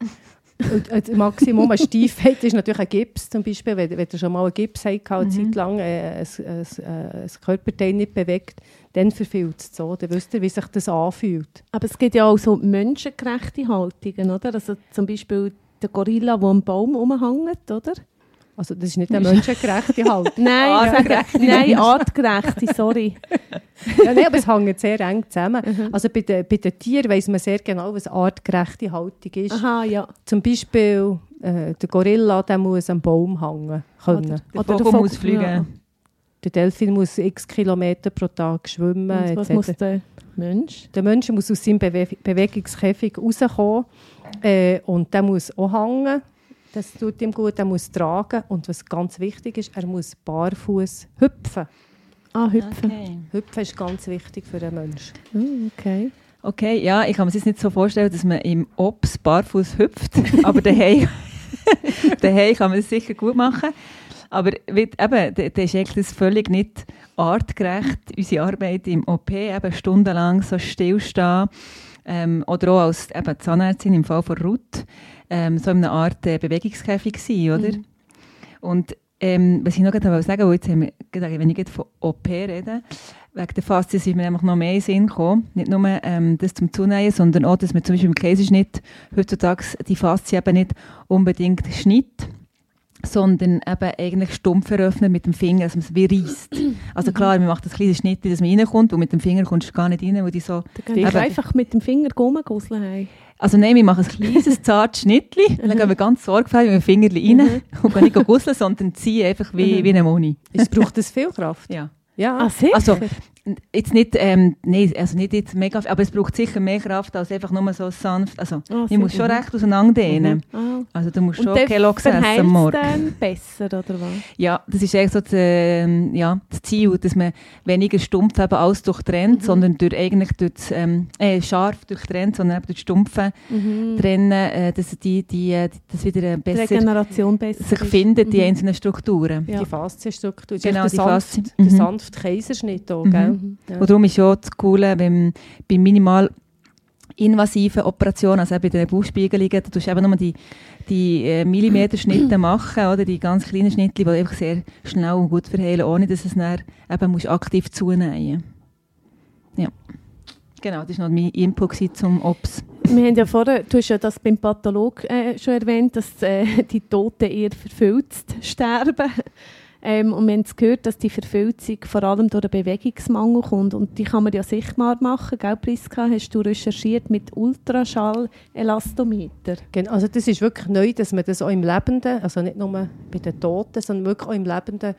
Und äh, das Maximum an Steifheit ist natürlich ein Gips, zum Beispiel, wenn, wenn ihr schon mal einen Gips habt, eine Zeit lang äh, ein, ein, ein, Körperteil nicht bewegt, dann verfehlt es so. Dann wisst ihr, wie sich das anfühlt. Aber es gibt ja auch so menschengerechte Haltungen, oder? Also zum Beispiel der Gorilla, der am Baum rumhängt, oder? Also das ist nicht eine menschengerechte Haltung. Nein, Artgerechte nein, artgerechte, sorry. ja, nein, aber es hängt sehr eng zusammen. Also bei den, bei den Tieren weiss man sehr genau, was artgerechte Haltung ist. Aha, ja. Zum Beispiel äh, der Gorilla, der muss am Baum hängen können. Oder- Der Vogel Vogel, muss fliegen. ja. Der Delfin muss x Kilometer pro Tag schwimmen. Und was etc. muss der Mensch? Der Mensch muss aus seinem Bewe Bewegungskäfig rauskommen äh, und der muss auch hängen. Das tut ihm gut. Er muss tragen und was ganz wichtig ist, er muss barfuß hüpfen. Ah, hüpfen. Okay. Hüpfen ist ganz wichtig für einen Menschen. Mm, okay. okay, ja, ich kann mir das nicht so vorstellen, dass man im Ops barfuß hüpft, aber daheim, daheim kann man das sicher gut machen. Aber eben, da, da ist eigentlich das völlig nicht artgerecht, unsere Arbeit im OP, eben stundenlang so stillstehen, ähm, oder auch als eben Zahnärztin im Fall von Ruth, ähm, so in einer Art äh, Bewegungskäfig sein, oder? Mhm. Und ähm, was ich noch gerade sagen wollte, jetzt haben wir, gerade, wenn ich gerade von OP rede, wegen der Faszie sind mir einfach noch mehr in Sinn gekommen. Nicht nur ähm, das zum Zunähen, sondern auch, dass man zum Beispiel im Kaiserschnitt heutzutage die Faszie eben nicht unbedingt schneidet, sondern eben eigentlich stumpf eröffnet mit dem Finger, dass man es wie reißt. Also klar, man macht das kleine Schnitt, dass man reinkommt und mit dem Finger kommst du gar nicht rein, weil die so... Da Eben. einfach mit dem Finger rumgusseln. Hey. Also nein, wir machen ein kleines, zartes Schnittchen, dann gehen wir ganz sorgfältig mit dem Finger rein und gehen nicht gusseln, sondern ziehen einfach wie, wie eine Moni. Es braucht das viel Kraft. Ja. Ja. Ah, sicher? Also, jetzt nicht, ähm, nee, also nicht jetzt mega, aber es braucht sicher mehr Kraft als einfach nur so sanft. Also, Ah, ich muss schon recht auseinander Ah. Also, du musst Und schon Kelloggs essen am Morgen. dann besser, oder was? Ja, das ist eigentlich so das, ähm, ja, das Ziel, dass man weniger stumpf eben alles durchtrennt, sondern durch, eigentlich durch das, ähm, äh, scharf durchtrennt, sondern eben durch das Stumpfe trennen, äh, dass die, die, äh, das wieder äh, Die besser Regeneration besser sich ist. findet, die Mhm. einzelnen Strukturen. Ja. Die Faszienstruktur. Das Genau, ist die der sanfte, Faszie- der Mhm. sanfte Kaiserschnitt auch, Mhm. gell? Mhm. Ja. Und darum ist ja das Coole, wenn bei minimal invasiven Operationen, also auch bei den Bauchspiegelungen, da tust du eben nur die, die äh, Millimeterschnitte machen, oder die ganz kleinen Schnitte, die einfach sehr schnell und gut verheilen, ohne dass es dann eben musst aktiv zunähen Ja. Genau, das war noch mein Input zum Ops. Wir haben ja vorher, du hast ja das beim Patholog äh, schon erwähnt, dass äh, die Toten eher verfilzt sterben. Ähm, und wir haben es gehört, dass die Verfilzung vor allem durch den Bewegungsmangel kommt. Und die kann man ja sichtbar machen. Gell, Priska, hast du recherchiert mit Ultraschall-Elastometer. Gen- Also das ist wirklich neu, dass man das auch im Lebenden, also nicht nur bei den Toten, sondern wirklich auch im Lebenden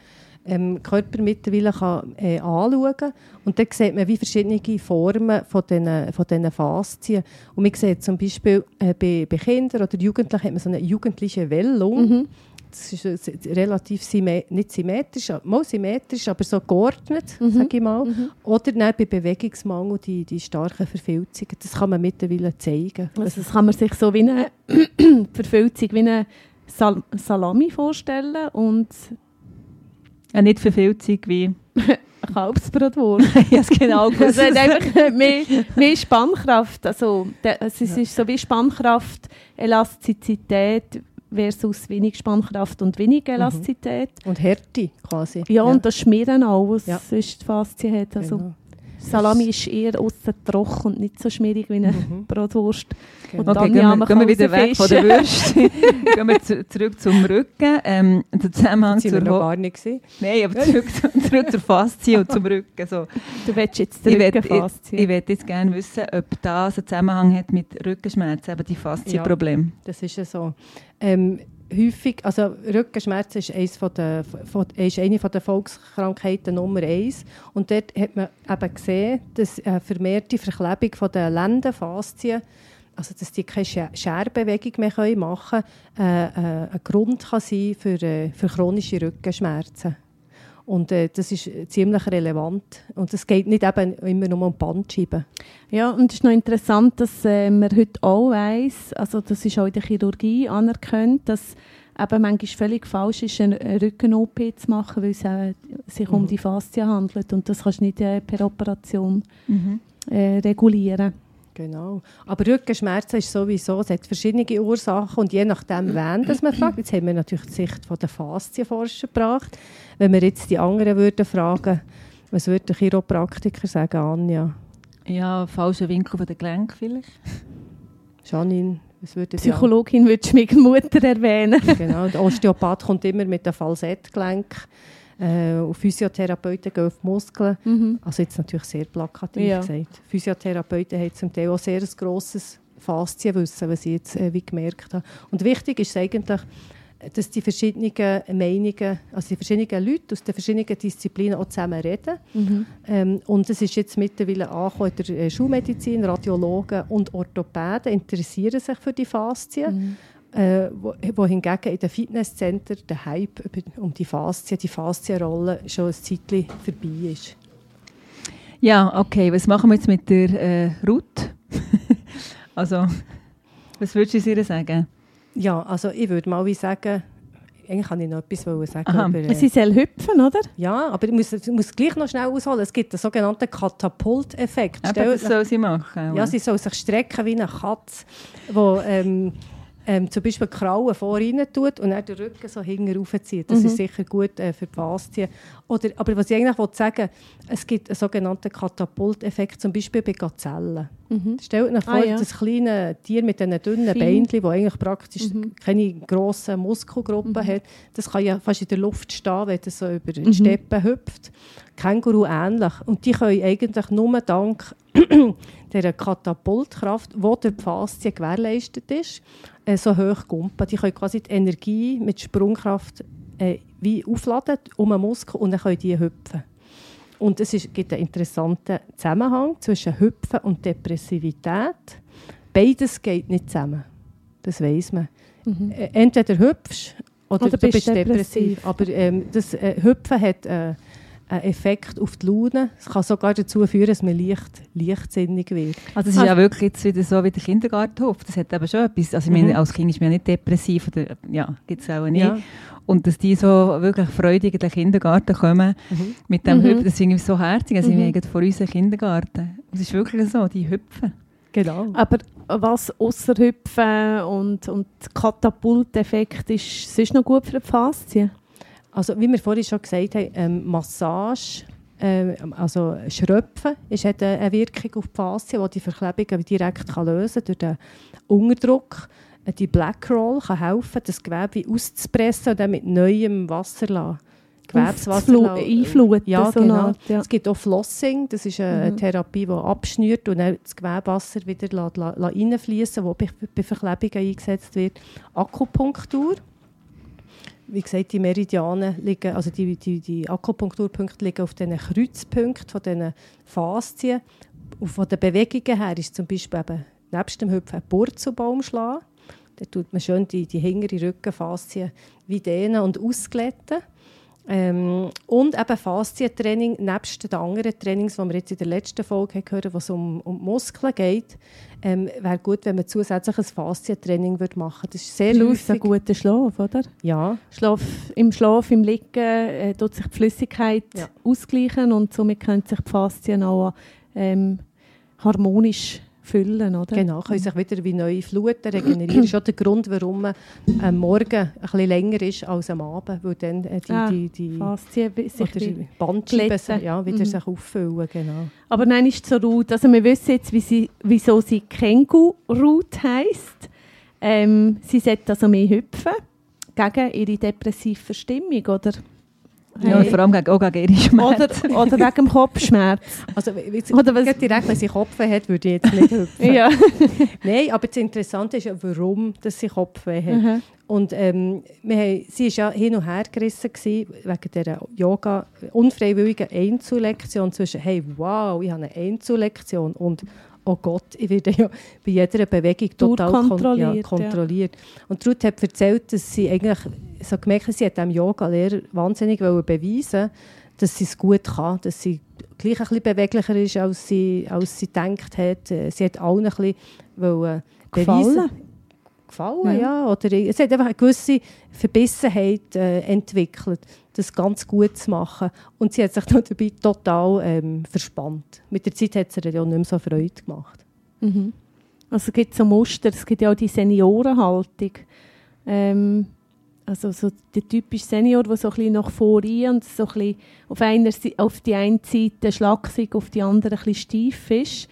ähm, Körper mittlerweile kann, äh, anschauen kann. Und dann sieht man wie verschiedene Formen von diesen, von diesen Faszien. Und man sieht zum Beispiel äh, bei, bei Kindern oder Jugendlichen hat man so eine jugendliche Wellung. Das ist relativ symme nicht symmetrisch, aber- mal symmetrisch, aber so geordnet, sage ich mal. Oder dann bei Bewegungsmangel die, die starken Verfilzungen. Das kann man mittlerweile zeigen. Also das kann man sich so wie eine Verfilzung, wie eine Sal Salami vorstellen und Ja, nicht Verfilzung wie... Kalbsbratwurst. ja, es genau Es hat einfach mehr, mehr Spannkraft. Also, es ist ist so wie Spannkraft, Elastizität versus wenig Spannkraft und wenig Elastizität. Und Härte quasi. Ja, und das Schmieren auch, was Ja. sonst die Faszie hat. Also, Genau. Salami ist eher außen trocken und nicht so schmierig wie eine Mhm. Bratwurst. Genau. Und Okay, dann, gehen ja, wir, gehen wir wieder weg von der. Würste. gehen wir zu, zurück zum Rücken. Ähm, der Zusammenhang Das sind wir zur noch gar nicht gesehen. Nein, aber zurück, zu- zurück zur Faszie und zum Rücken. So. Du willst jetzt die Ich würde Rückenfaszie. ich, ich jetzt gerne wissen, ob das einen Zusammenhang hat mit Rückenschmerzen, eben die Faszienprobleme. Das ist ja so. Ähm, häufig, also Rückenschmerzen ist, eins von der, von, ist eine von der Volkskrankheiten Nummer eins. Und dort hat man eben gesehen, dass eine vermehrte Verklebung von den Lendenfaszien, also dass die keine Scher- Scherbewegung mehr machen können, äh, äh, ein Grund kann sein für, äh, für chronische Rückenschmerzen. Und äh, das ist ziemlich relevant. Und es geht nicht eben immer nur um Bandscheiben. Ja, und es ist noch interessant, dass äh, man heute auch weiss, also das ist auch in der Chirurgie anerkannt, dass eben manchmal völlig falsch ist, eine Rücken-OP zu machen, weil es äh, sich um die Faszie handelt und das kannst du nicht äh, per Operation Mhm. äh, regulieren. Genau. Aber Rückenschmerzen ist sowieso, es hat verschiedene Ursachen und je nachdem, wen das man fragt, jetzt haben wir natürlich die Sicht von der Faszienforscher gebracht. Wenn wir jetzt die anderen würden fragen, was würde der Chiropraktiker sagen, Anja? Ja, falscher Winkel von der Gelenk vielleicht. Janine, Psychologin würde Schwiegermutter erwähnen. Genau, der Osteopath kommt immer mit einem Falsettgelenk. Äh, und Physiotherapeuten gehen auf die Muskeln. Mhm. Also jetzt natürlich sehr plakativ Ja. gesagt. Physiotherapeuten haben zum Teil auch sehr ein grosses Faszienwissen, was ich jetzt äh, wie gemerkt habe. Und wichtig ist eigentlich, dass die verschiedenen Meinungen, also die verschiedenen Leute aus den verschiedenen Disziplinen auch zusammen reden. Mhm. Ähm, und es ist jetzt mittlerweile angekommen in der äh, Schulmedizin, Radiologen und Orthopäden interessieren sich für die Faszien. Mhm. Äh, wo, wo hingegen in den Fitnesscenter der Hype über, um die Faszien, die Faszienrolle schon ein Zeitchen vorbei ist. Ja, okay. Was machen wir jetzt mit der äh, Ruth? also, was würdest du ihr sagen? Ja, also ich würde mal wie sagen, eigentlich kann ich noch etwas wollen sagen. Aha. über, äh, Sie soll hüpfen, oder? ja, aber ich muss, ich muss gleich noch schnell ausholen. Es gibt einen sogenannten Katapulteffekt. Eben, Stellt das soll sie machen. Ja, sie soll sich strecken wie eine Katze, die ähm, ähm, zum Beispiel die Krauen vorne tut und dann den Rücken so hinten raufzieht. Das ist sicher gut äh, für die Faszien. Oder, aber was ich eigentlich wollte sagen es gibt einen sogenannten Katapulteffekt, zum Beispiel bei Gazellen. Stellt euch vor, Ah, ja. das kleine Tier mit diesen dünnen. Beinchen, das eigentlich praktisch keine grossen Muskelgruppen hat, das kann ja fast in der Luft stehen, wenn es so über die Steppen hüpft. Känguru ähnlich. Und die können eigentlich nur dank dieser Katapultkraft, die durch die Faszien gewährleistet ist, äh, so hoch gumpen. Die können quasi die Energie mit Sprungkraft äh, wie aufladen um einen Muskel und dann können die hüpfen. Und es ist, gibt einen interessanten Zusammenhang zwischen Hüpfen und Depressivität. Beides geht nicht zusammen. Das weiß man. Äh, Entweder hüpfst oder, Oder du bist bist depressiv. depressiv. Aber ähm, das äh, Hüpfen hat äh, einen Effekt auf die Laune. Es kann sogar dazu führen, dass man leicht, leichtsinnig wird. Also es ist ja wirklich jetzt wieder so wie der Kindergartenhof. Das hat eben schon etwas. Also ich meine, Mhm. als Kind ist man ja nicht depressiv. Oder, ja, gibt es auch nicht. Ja. Und dass die so wirklich freudig in den Kindergarten kommen Mhm. mit dem Mhm. Hüpfen, das ist irgendwie so herzig. Also Mhm. wir vor uns einen Kindergarten. Es ist wirklich so, die hüpfen. Genau. Aber was ausser Hüpfen und, und Katapulteffekt ist sonst noch gut für die Faszien? Also, wie wir vorhin schon gesagt haben, ähm, Massage, ähm, also Schröpfen, ist, hat eine Wirkung auf die Faszien, die die Verklebungen direkt kann lösen kann durch den Unterdruck. Äh, Die Black Roll kann helfen, das Gewebe wie auszupressen und dann mit neuem Wasser lassen. Gewebswasser einfluten, Ja, so genau. Art, ja. Es gibt auch Flossing, das ist eine Mhm. Therapie, die abschnürt und dann das Gewebewasser wieder reinfließen lässt, das bei Verklebungen eingesetzt wird. Akupunktur. Wie gesagt, die Meridianen liegen, also die, die, die Akupunkturpunkte liegen auf diesen Kreuzpunkten von diesen Faszien. Und von den Bewegungen her ist zum Beispiel eben nebst dem Hüpfen ein Purzelbaum schlagen. Da tut man schön die, die hinteren Rückenfaszien wie dehnen und ausglätten. Ähm, und eben Faszientraining, nebst den anderen Trainings, die wir jetzt in der letzten Folge gehört haben, wo es um, um Muskeln geht, ähm, wäre gut, wenn man zusätzliches Faszientraining würde machen würde. Das ist sehr Plus einen häufig. guten Schlaf, oder? Ja, Schlaf, Im Schlaf, im Liegen äh, tut sich die Flüssigkeit Ja. ausgleichen und somit können sich die Faszien auch ähm, harmonisch füllen, oder? genau. Können sich wieder wie neue Fluten regenerieren. Das ist auch der Grund, warum man am Morgen ein bisschen länger ist als am Abend, weil dann äh, die, Ah, die, die bi- sich Bandscheiben ja, wieder Mhm. sich auffüllen. Genau. Aber nein, ist so Ruth. Also wir wissen jetzt, wie sie, wieso sie Känguru-Ruth heisst. Ähm, sie sollte also mehr hüpfen gegen ihre depressive Verstimmung, oder? Ja, und vor allem gegen, auch gegen ihre oder, Schmerzen. oder wegen dem Kopfschmerz. Also, Oder was- direkt, wenn sie Kopfweh hat, würde ich jetzt nicht hüpfen. ja. Nein, aber das Interessante ist ja, warum dass sie Kopfweh hat. Mhm. Und ähm, wir haben, sie war ja hin und her gerissen gewesen, wegen dieser Yoga, unfreiwilligen Einzellektion zwischen «Hey, wow, ich habe eine Einzellektion» und «Oh Gott, ich werde ja bei jeder Bewegung total kon- Durchkontrolliert, ja, kontrolliert». Und Ruth hat erzählt, dass sie eigentlich so gemerkt hat, sie hat dem Yoga-Lehrer wahnsinnig beweisen dass sie es gut kann, dass sie gleich ein bisschen beweglicher ist, als sie, als sie gedacht hat. Äh, Sie hat allen ein bisschen wollen beweisen Gefallen. Gefallen, Ja. ja. Oder es hat einfach eine gewisse Verbissenheit äh, entwickelt, das ganz gut zu machen. Und sie hat sich dann dabei total ähm, verspannt. Mit der Zeit hat es ihr ja nicht mehr so Freude gemacht. Mhm. Also es gibt so Muster, es gibt ja auch die Seniorenhaltung. Ähm, also so der typische Senior, der so ein bisschen nach vorne und so ein bisschen auf, einer, auf die eine Seite schlaksig, auf die andere ein bisschen steif ist.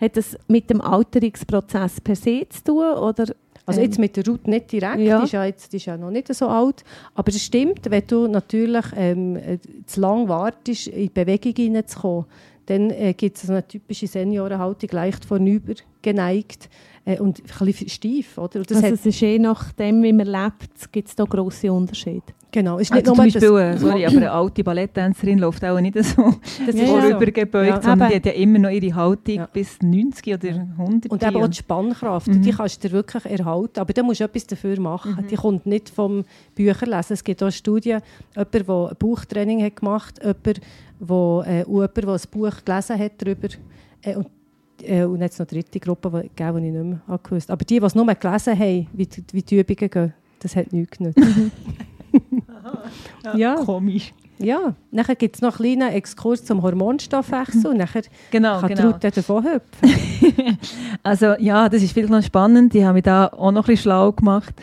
Hat das mit dem Alterungsprozess per se zu tun? Oder, Also ähm, jetzt mit der Ruth nicht direkt, Ja. die, ist ja jetzt, die ist ja noch nicht so alt. Aber es stimmt, wenn du natürlich ähm, äh, zu lange wartest, in die Bewegung hineinzukommen, dann äh, gibt es eine typische Seniorenhaltung, leicht vornüber geneigt. Äh, und ein bisschen steif. Oder? Und das Also es ist je nachdem, wie man lebt, gibt es da grosse Unterschiede. genau, es ist nicht Also nur zum Beispiel, äh, das, sorry, aber eine alte Balletttänzerin läuft auch nicht so das Ja, vorübergebeugt, Ja. sondern die hat ja immer noch ihre Haltung Ja. bis 90 oder 100. Und eben auch die Spannkraft, Mhm. die kannst du dir wirklich erhalten. Aber da musst du etwas dafür machen. Mhm. Die kommt nicht vom Bücherlesen. Es gibt auch Studien, jemand, der ein Buchtraining hat gemacht hat, jemand, wo, äh, jemand, der ein Buch gelesen hat darüber. Äh, und, äh, und jetzt noch eine dritte Gruppe, die, die ich nicht mehr habe gewusst Aber die, die es nur gelesen haben, wie die, wie die Übungen gehen, das hat nichts genützt. Ja. Komisch. ja, nachher gibt es noch einen kleinen Exkurs zum Hormonstoffwechsel und nachher Genau, kann genau. die Ruth dann davon hüpfen. Also ja, das ist vielleicht noch spannend. Die haben mich da auch noch ein bisschen schlau gemacht.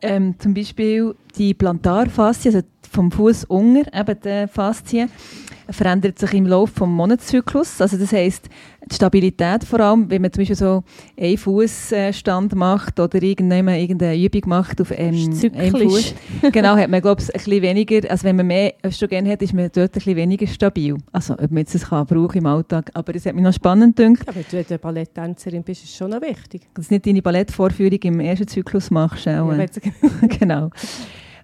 Ähm, zum Beispiel die Plantarfaszie, also vom Fuß unter, eben die Faszie, verändert sich im Laufe des Monatszyklus. Also das heisst, die Stabilität vor allem, wenn man zum Beispiel so einen Fußstand macht oder irgendjemand irgendeine Übung macht auf einem zyklisch. Fuß. Genau, hat man glaube ich ein bisschen weniger, also wenn man mehr Östrogen hat, ist man dort ein bisschen weniger stabil. Also ob man jetzt das kann brauchen im Alltag, aber das hat mich noch spannend gedacht. Ja, wenn du eine Balletttänzerin bist, ist es schon noch wichtig. dass du nicht deine Ballettvorführung im ersten Zyklus machst. Auch, Ja, äh, genau.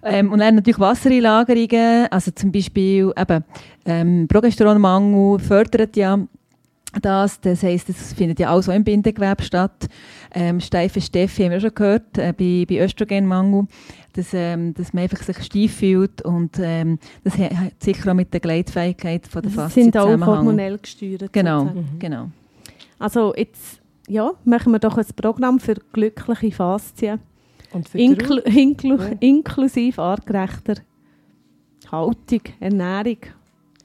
Ähm, und dann natürlich Wassereinlagerungen, also zum Beispiel eben, ähm, Progesteronmangel fördert ja das, das heisst, es findet ja auch so im Bindegewebe statt. Ähm, steife Steffi haben wir schon gehört, äh, bei, bei Östrogenmangel, dass, ähm, dass man einfach sich steif fühlt und ähm, das hat sicher auch mit der Gleitfähigkeit von der Das Faszie sind auch Zusammenhang. hormonell gesteuert. Genau. Mhm. genau. Also jetzt ja, machen wir doch ein Programm für glückliche Faszien, Und für die inklu inklu Ja. inklusive artgerechter Haltung, Ernährung,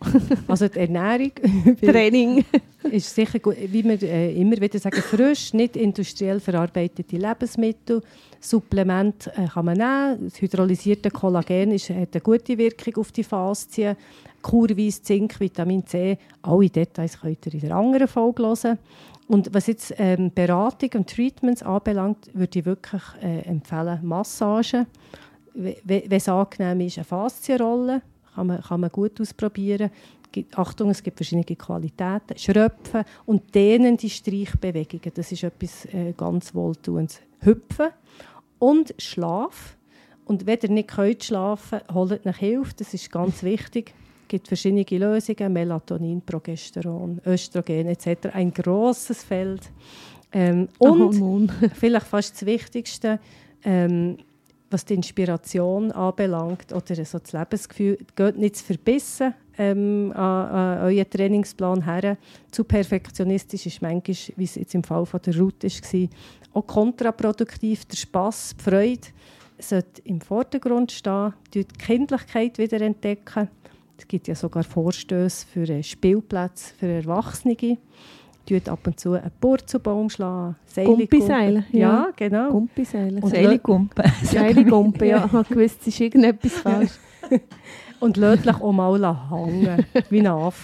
Also die Ernährung Training. ist sicher gut, wie wir äh, immer wieder sagen, frisch, nicht industriell verarbeitete Lebensmittel. Supplement äh, kann man nehmen. Das hydrolysierte Kollagen ist, hat eine gute Wirkung auf die Faszien. Kurweise Zink, Vitamin C, alle Details könnt ihr in der anderen Folge hören. Und was jetzt ähm, Beratung und Treatments anbelangt, würde ich wirklich äh, empfehlen, Massage. We- we- Wenn es angenehm ist, eine Faszienrolle, kann man, kann man gut ausprobieren. Achtung, es gibt verschiedene Qualitäten. Schröpfen und dehnende Streichbewegungen, das ist etwas äh, ganz Wohltuendes. Hüpfen und Schlaf. Und wenn ihr nicht könnt schlafen könnt, holt nach Hilfe, das ist ganz wichtig. Es gibt verschiedene Lösungen, Melatonin, Progesteron, Östrogen etc. Ein grosses Feld. Ähm, und vielleicht fast das Wichtigste, ähm, was die Inspiration anbelangt oder so das Lebensgefühl, geht nicht zu verbissen ähm, an, an euren Trainingsplan her. Zu perfektionistisch ist manchmal, wie es jetzt im Fall von der Route war, auch kontraproduktiv. Der Spass, die Freude sollte im Vordergrund stehen, die Kindlichkeit wieder entdecken. Es gibt ja sogar Vorstöße für Spielplätze für Erwachsene. Tut ab und zu einen Purzelbaum schlagen, Seile Gumpiseile, ja. ja. genau. Gumpiseile. Und Seilgumpen. Geile Gumpe, ja. Ich habe gewusst, es ist irgendetwas falsch. Und lötlich auch mal hängen, wie ein Affe.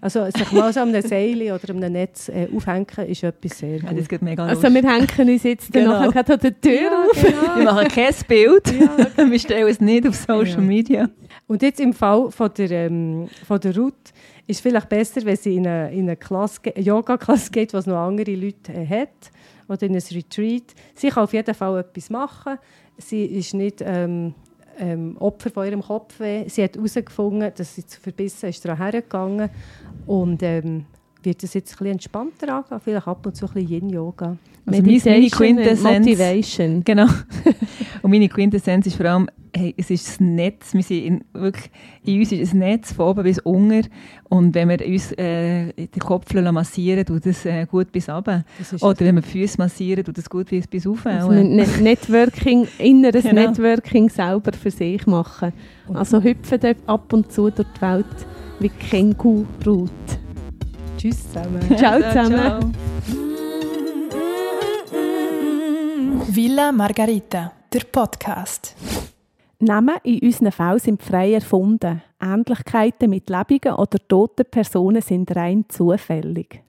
Also sich mal so an einem Seil oder einem Netz äh, aufhängen, ist etwas sehr Ja, gut. das geht mega Also wir hängen uns jetzt dann Genau. nachher gerade an der Tür auf. Wir machen kein Bild. Wir stellen es nicht auf Social Ja. Media. Und jetzt im Fall von der, ähm, von der Ruth ist vielleicht besser, wenn sie in eine, in eine, Klasse, Yoga-Klasse geht, was noch andere Leute äh, hat, oder in ein Retreat. Sie kann auf jeden Fall etwas machen. Sie ist nicht ähm, ähm, Opfer von ihrem Kopfweh. Sie hat herausgefunden, dass sie zu verbissen ist daran hergegangen und ähm, wird das jetzt ein bisschen entspannter angehen, vielleicht ab und zu ein bisschen Yin-Yoga. Also meine Quintessenz- Motivation. Genau. Und meine Quintessenz ist vor allem, hey, es ist das Netz. Wir sind in, wirklich, in uns ist ein Netz von oben bis unten. Und wenn wir uns äh, den Kopf massieren, tut das äh, gut bis runter. Ist Oder wenn wir die Füße massieren, tut das gut bis, bis rauf. Also äh. Net- Networking, inneres Genau. Networking selber für sich machen. Also hüpfen ab und zu durch die Welt wie Känguru-Brut. Tschüss zusammen. Ciao zusammen. Villa Margarita, der Podcast. Namen in unseren Fällen sind frei erfunden. Ähnlichkeiten mit lebenden oder toten Personen sind rein zufällig.